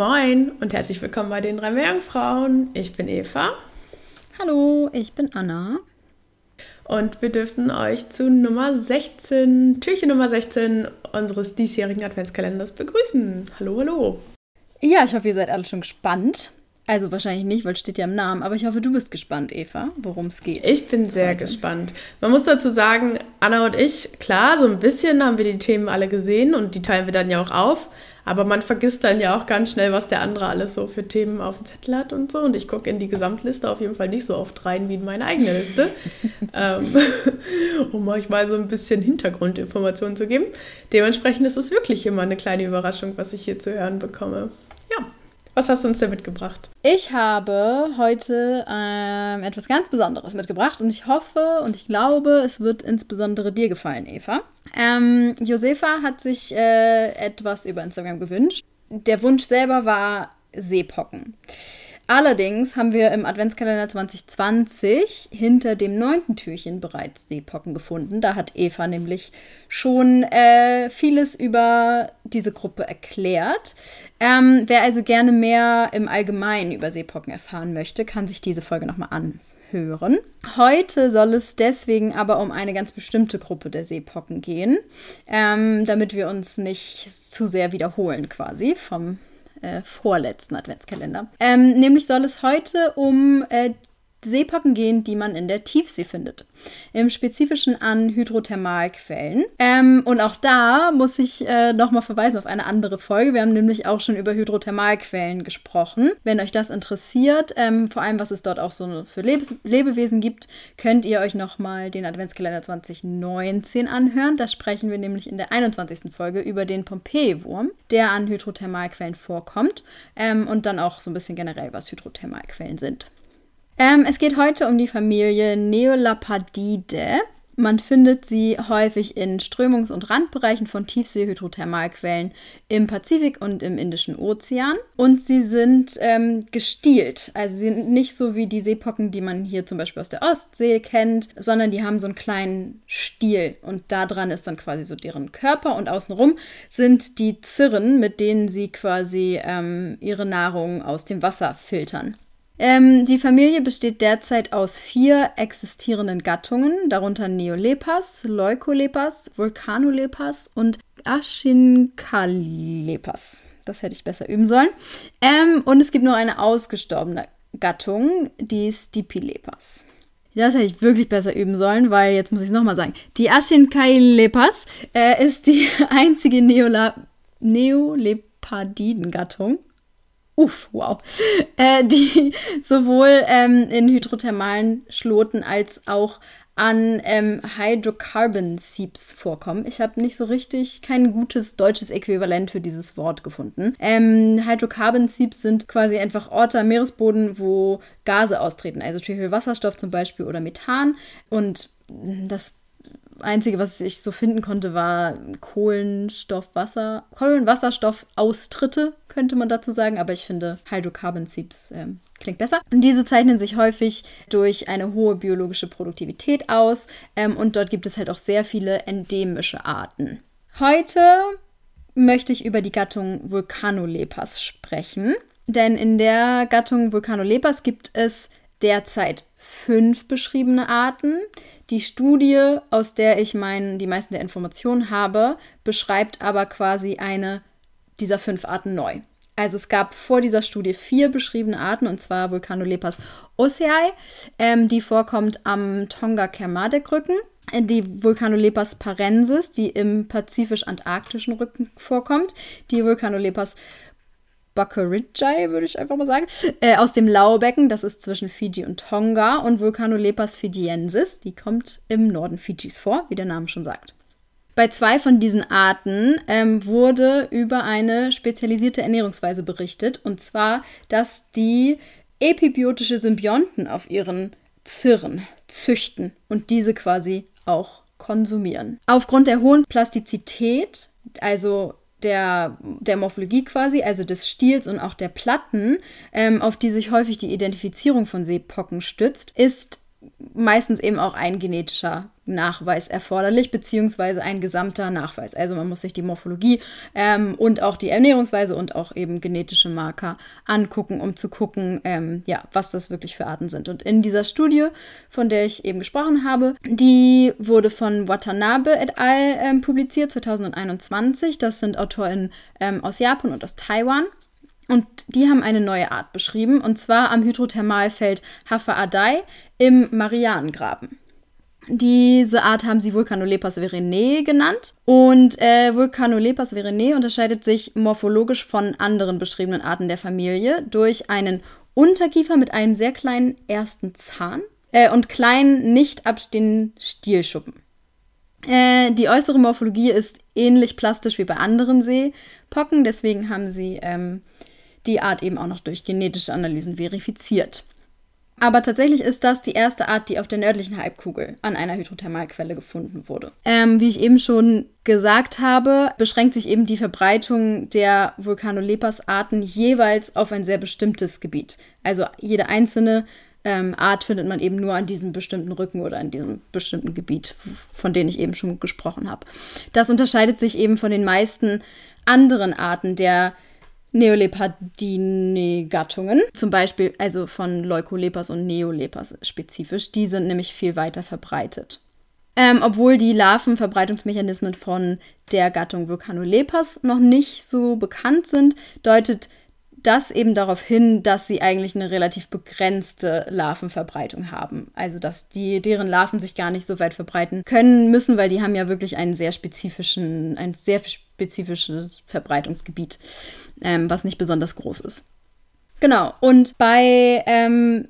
Moin und herzlich willkommen bei den drei Meerjungfrauen. Ich bin Eva Hallo, ich bin Anna. und wir dürfen euch zu Nummer 16, Türchen Nummer 16 unseres diesjährigen Adventskalenders begrüßen. Hallo, hallo. Ja, ich hoffe, ihr seid alle schon gespannt. Also wahrscheinlich nicht, weil es steht ja im Namen, aber ich hoffe, du bist gespannt, Eva, worum es geht. Ich bin sehr Heute. gespannt. Man muss dazu sagen, Anna und ich, klar, so ein bisschen haben wir die Themen alle gesehen und die teilen wir dann ja auch auf. Aber man vergisst dann ja auch ganz schnell, was der andere alles so für Themen auf dem Zettel hat und so. Und ich gucke in die Gesamtliste auf jeden Fall nicht so oft rein wie in meine eigene Liste, ähm, um euch mal so ein bisschen Hintergrundinformationen zu geben. Dementsprechend ist es wirklich immer eine kleine Überraschung, was ich hier zu hören bekomme. Was hast du uns denn mitgebracht? Ich habe heute ähm, etwas ganz Besonderes mitgebracht und ich hoffe und ich glaube, es wird insbesondere dir gefallen, Eva. Ähm, Josefa hat sich äh, etwas über Instagram gewünscht. Der Wunsch selber war Seepocken. Allerdings haben wir im Adventskalender 2020 hinter dem neunten Türchen bereits Seepocken gefunden. Da hat Eva nämlich schon äh, vieles über diese Gruppe erklärt. Ähm, wer also gerne mehr im Allgemeinen über Seepocken erfahren möchte, kann sich diese Folge nochmal anhören. Heute soll es deswegen aber um eine ganz bestimmte Gruppe der Seepocken gehen, ähm, damit wir uns nicht zu sehr wiederholen quasi vom äh, vorletzten Adventskalender. Ähm, nämlich soll es heute um äh, Seepocken gehen, die man in der Tiefsee findet. Im Spezifischen an Hydrothermalquellen. Ähm, und auch da muss ich äh, nochmal verweisen auf eine andere Folge. Wir haben nämlich auch schon über Hydrothermalquellen gesprochen. Wenn euch das interessiert, ähm, vor allem was es dort auch so für Lebes Lebewesen gibt, könnt ihr euch nochmal den Adventskalender 2019 anhören. Da sprechen wir nämlich in der 21. Folge über den Pompeii-Wurm, der an Hydrothermalquellen vorkommt. Ähm, und dann auch so ein bisschen generell, was Hydrothermalquellen sind. Ähm, es geht heute um die Familie Neolapadide. Man findet sie häufig in Strömungs- und Randbereichen von Tiefsee-Hydrothermalquellen im Pazifik und im Indischen Ozean. Und sie sind ähm, gestielt. Also sie sind nicht so wie die Seepocken, die man hier zum Beispiel aus der Ostsee kennt, sondern die haben so einen kleinen Stiel. Und da dran ist dann quasi so deren Körper. Und außenrum sind die Zirren, mit denen sie quasi ähm, ihre Nahrung aus dem Wasser filtern. Ähm, die Familie besteht derzeit aus vier existierenden Gattungen, darunter Neolepas, Leucolepas, Vulcanolepas und Achincalepas. Das hätte ich besser üben sollen. Ähm, und es gibt noch eine ausgestorbene Gattung, die Stipilepas. Das hätte ich wirklich besser üben sollen, weil jetzt muss ich es nochmal sagen. Die Achincailepas äh, ist die einzige Neola Neolepadiden-Gattung. Uff, wow. Äh, die sowohl ähm, in hydrothermalen Schloten als auch an ähm, Hydrocarbon Seeps vorkommen. Ich habe nicht so richtig kein gutes deutsches Äquivalent für dieses Wort gefunden. Ähm, Hydrocarbon Seeps sind quasi einfach Orte am Meeresboden, wo Gase austreten, also Beispiel Wasserstoff zum Beispiel oder Methan. Und das Einzige, was ich so finden konnte, war Kohlenstoff, Wasser, Kohlenwasserstoffaustritte, könnte man dazu sagen. Aber ich finde Hydrocarbon Seeps ähm, klingt besser. Und diese zeichnen sich häufig durch eine hohe biologische Produktivität aus. Ähm, und dort gibt es halt auch sehr viele endemische Arten. Heute möchte ich über die Gattung Vulcanolepas sprechen. Denn in der Gattung Vulcanolepas gibt es derzeit fünf beschriebene Arten. Die Studie, aus der ich mein, die meisten der Informationen habe, beschreibt aber quasi eine dieser fünf Arten neu. Also es gab vor dieser Studie vier beschriebene Arten, und zwar Vulcanolepas ossei, ähm, die vorkommt am Tonga-Kermadec-Rücken, die Vulcanolepas parensis, die im pazifisch-antarktischen Rücken vorkommt, die Vulcanolepas Baccarici, würde ich einfach mal sagen, äh, aus dem Laubecken, das ist zwischen Fiji und Tonga, und Vulcanolepas fijiensis, die kommt im Norden Fijis vor, wie der Name schon sagt. Bei zwei von diesen Arten ähm, wurde über eine spezialisierte Ernährungsweise berichtet, und zwar, dass die epibiotische Symbionten auf ihren Zirren züchten und diese quasi auch konsumieren. Aufgrund der hohen Plastizität, also der, der Morphologie quasi, also des Stils und auch der Platten, ähm, auf die sich häufig die Identifizierung von Seepocken stützt, ist meistens eben auch ein genetischer Nachweis erforderlich, beziehungsweise ein gesamter Nachweis. Also man muss sich die Morphologie ähm, und auch die Ernährungsweise und auch eben genetische Marker angucken, um zu gucken, ähm, ja, was das wirklich für Arten sind. Und in dieser Studie, von der ich eben gesprochen habe, die wurde von Watanabe et al. Ähm, publiziert 2021. Das sind AutorInnen ähm, aus Japan und aus Taiwan. Und die haben eine neue Art beschrieben, und zwar am Hydrothermalfeld Hafa Adai im Marianengraben. Diese Art haben sie Vulcanolepas verenae genannt. Und äh, Vulcanolepas verenae unterscheidet sich morphologisch von anderen beschriebenen Arten der Familie durch einen Unterkiefer mit einem sehr kleinen ersten Zahn äh, und kleinen, nicht abstehenden Stielschuppen. Äh, die äußere Morphologie ist ähnlich plastisch wie bei anderen Seepocken, deswegen haben sie ähm, die Art eben auch noch durch genetische Analysen verifiziert. Aber tatsächlich ist das die erste Art, die auf der nördlichen Halbkugel an einer Hydrothermalquelle gefunden wurde. Ähm, wie ich eben schon gesagt habe, beschränkt sich eben die Verbreitung der Vulcanolepas-Arten jeweils auf ein sehr bestimmtes Gebiet. Also jede einzelne ähm, Art findet man eben nur an diesem bestimmten Rücken oder in diesem bestimmten Gebiet, von denen ich eben schon gesprochen habe. Das unterscheidet sich eben von den meisten anderen Arten der Neolepardine-Gattungen, zum Beispiel also von Leucolepas und Neolepas spezifisch, die sind nämlich viel weiter verbreitet. Ähm, obwohl die Larvenverbreitungsmechanismen von der Gattung Vulcanolepas noch nicht so bekannt sind, deutet das eben darauf hin, dass sie eigentlich eine relativ begrenzte Larvenverbreitung haben. Also dass die, deren Larven sich gar nicht so weit verbreiten können müssen, weil die haben ja wirklich einen sehr spezifischen, ein sehr spezifisches Verbreitungsgebiet, ähm, was nicht besonders groß ist. Genau, und bei ähm,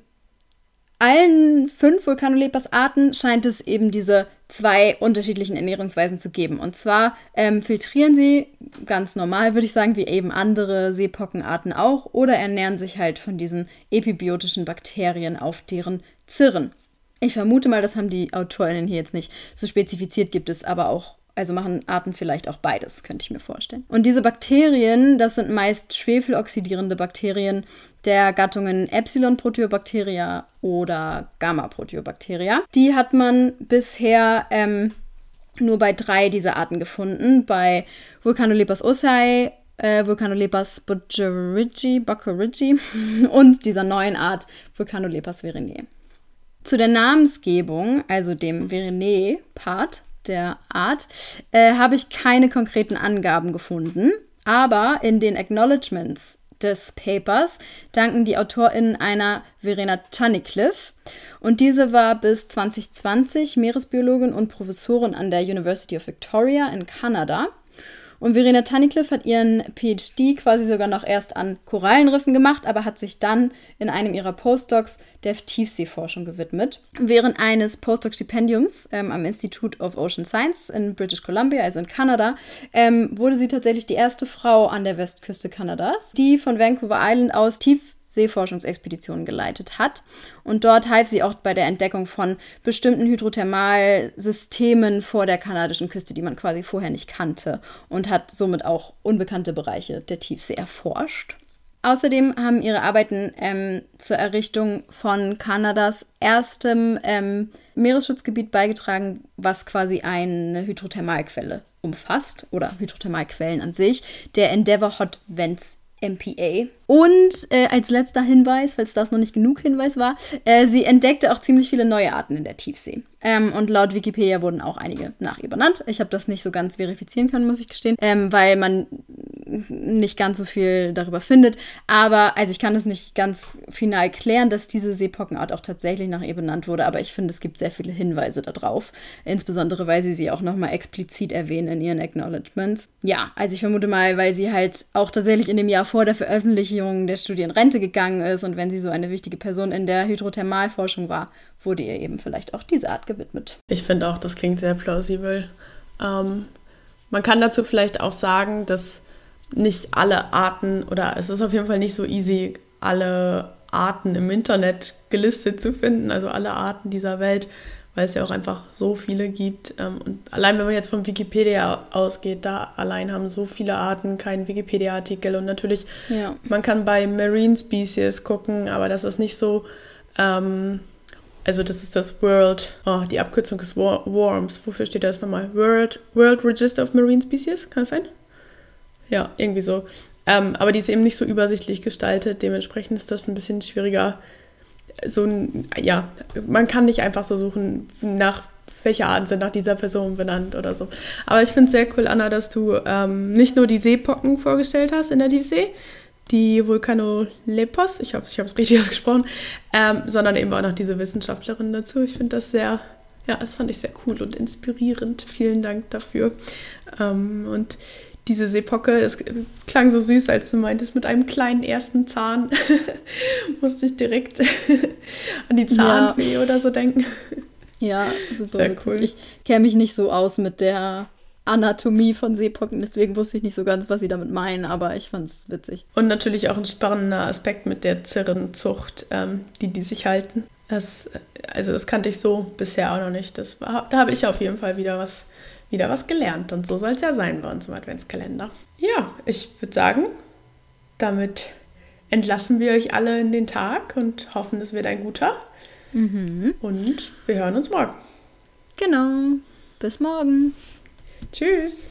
allen fünf Vulcanolepas-Arten scheint es eben diese zwei unterschiedlichen Ernährungsweisen zu geben. Und zwar ähm, filtrieren sie ganz normal, würde ich sagen, wie eben andere Seepockenarten auch, oder ernähren sich halt von diesen epibiotischen Bakterien auf deren Zirren. Ich vermute mal, das haben die AutorInnen hier jetzt nicht so spezifiziert, gibt es aber auch also machen Arten vielleicht auch beides, könnte ich mir vorstellen. Und diese Bakterien, das sind meist schwefeloxidierende Bakterien der Gattungen Epsilon-Proteobacteria oder Gamma-Proteobacteria. Die hat man bisher ähm, nur bei drei dieser Arten gefunden. Bei Vulcanolepas ossei, äh, Vulcanolepas bucharigi, bucharigi und dieser neuen Art Vulcanolepas verenae. Zu der Namensgebung, also dem Verenae-Part, der Art, äh, habe ich keine konkreten Angaben gefunden. Aber in den Acknowledgements des Papers danken die AutorInnen einer Verena Tunnicliffe. Und diese war bis 2020 Meeresbiologin und Professorin an der University of Victoria in Kanada. Und Verena Tunnicliffe hat ihren PhD quasi sogar noch erst an Korallenriffen gemacht, aber hat sich dann in einem ihrer Postdocs der Tiefseeforschung gewidmet. Während eines Postdoc-Stipendiums ähm, am Institute of Ocean Science in British Columbia, also in Kanada, ähm, wurde sie tatsächlich die erste Frau an der Westküste Kanadas, die von Vancouver Island aus tief Seeforschungsexpeditionen geleitet hat. Und dort half sie auch bei der Entdeckung von bestimmten Hydrothermalsystemen vor der kanadischen Küste, die man quasi vorher nicht kannte und hat somit auch unbekannte Bereiche der Tiefsee erforscht. Außerdem haben ihre Arbeiten ähm, zur Errichtung von Kanadas erstem ähm, Meeresschutzgebiet beigetragen, was quasi eine Hydrothermalquelle umfasst oder Hydrothermalquellen an sich, der Endeavour Hot Vents MPA. Und äh, als letzter Hinweis, falls das noch nicht genug Hinweis war, äh, sie entdeckte auch ziemlich viele neue Arten in der Tiefsee. Ähm, und laut Wikipedia wurden auch einige nach ihr benannt. Ich habe das nicht so ganz verifizieren können, muss ich gestehen, ähm, weil man nicht ganz so viel darüber findet. Aber, also ich kann es nicht ganz final klären, dass diese Seepockenart auch tatsächlich nach ihr benannt wurde. Aber ich finde, es gibt sehr viele Hinweise darauf. Insbesondere, weil sie sie auch nochmal explizit erwähnen in ihren Acknowledgements. Ja, also ich vermute mal, weil sie halt auch tatsächlich in dem Jahr vor der Veröffentlichung der Studie in Rente gegangen ist und wenn sie so eine wichtige Person in der Hydrothermalforschung war, wurde ihr eben vielleicht auch diese Art gewidmet. Ich finde auch, das klingt sehr plausibel. Ähm, man kann dazu vielleicht auch sagen, dass nicht alle Arten oder es ist auf jeden Fall nicht so easy, alle Arten im Internet gelistet zu finden, also alle Arten dieser Welt, weil es ja auch einfach so viele gibt. Ähm, und allein wenn man jetzt von Wikipedia ausgeht, da allein haben so viele Arten keinen Wikipedia-Artikel. Und natürlich, ja. man kann bei Marine Species gucken, aber das ist nicht so. Ähm, also das ist das World, oh, die Abkürzung ist WORMS. Wofür steht das nochmal? World, World Register of Marine Species, kann das sein? Ja, irgendwie so. Ähm, aber die ist eben nicht so übersichtlich gestaltet, dementsprechend ist das ein bisschen schwieriger. So ein, ja, man kann nicht einfach so suchen, nach welche Arten sind nach dieser Person benannt oder so. Aber ich finde es sehr cool, Anna, dass du ähm, nicht nur die Seepocken vorgestellt hast in der Tiefsee, die Vulkanolepos, hoffe, ich habe es richtig ausgesprochen, ähm, sondern eben auch noch diese Wissenschaftlerin dazu. Ich finde das sehr, ja, das fand ich sehr cool und inspirierend. Vielen Dank dafür. Ähm, und diese Seepocke, es, klang so süß, als du meintest, mit einem kleinen ersten Zahn. Musste ich direkt an die Zahnweh ja. oder so denken. Ja, super. Sehr cool. Ich kenne mich nicht so aus mit der Anatomie von Seepocken, deswegen wusste ich nicht so ganz, was sie damit meinen, aber ich fand es witzig. Und natürlich auch ein spannender Aspekt mit der Zirrenzucht, ähm, die die sich halten. Das, also das kannte ich so bisher auch noch nicht. Das da habe ich auf jeden Fall wieder was, wieder was gelernt. Und so soll es ja sein bei uns im Adventskalender. Ja, ich würde sagen, damit entlassen wir euch alle in den Tag und hoffen, es wird ein guter. Mhm. Und wir hören uns morgen. Genau. Bis morgen. Tschüss.